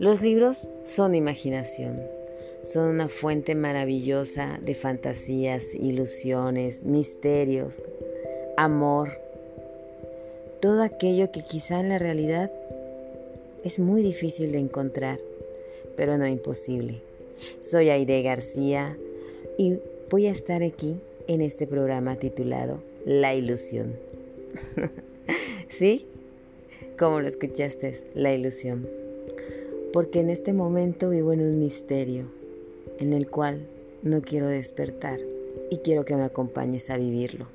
Los libros son imaginación, son una fuente maravillosa de fantasías, ilusiones, misterios, amor, todo aquello que quizá en la realidad es muy difícil de encontrar, pero no imposible. Soy Aide García y voy a estar aquí en este programa titulado La ilusión. ¿Sí? Como lo escuchaste, la ilusión. Porque en este momento vivo en un misterio en el cual no quiero despertar y quiero que me acompañes a vivirlo.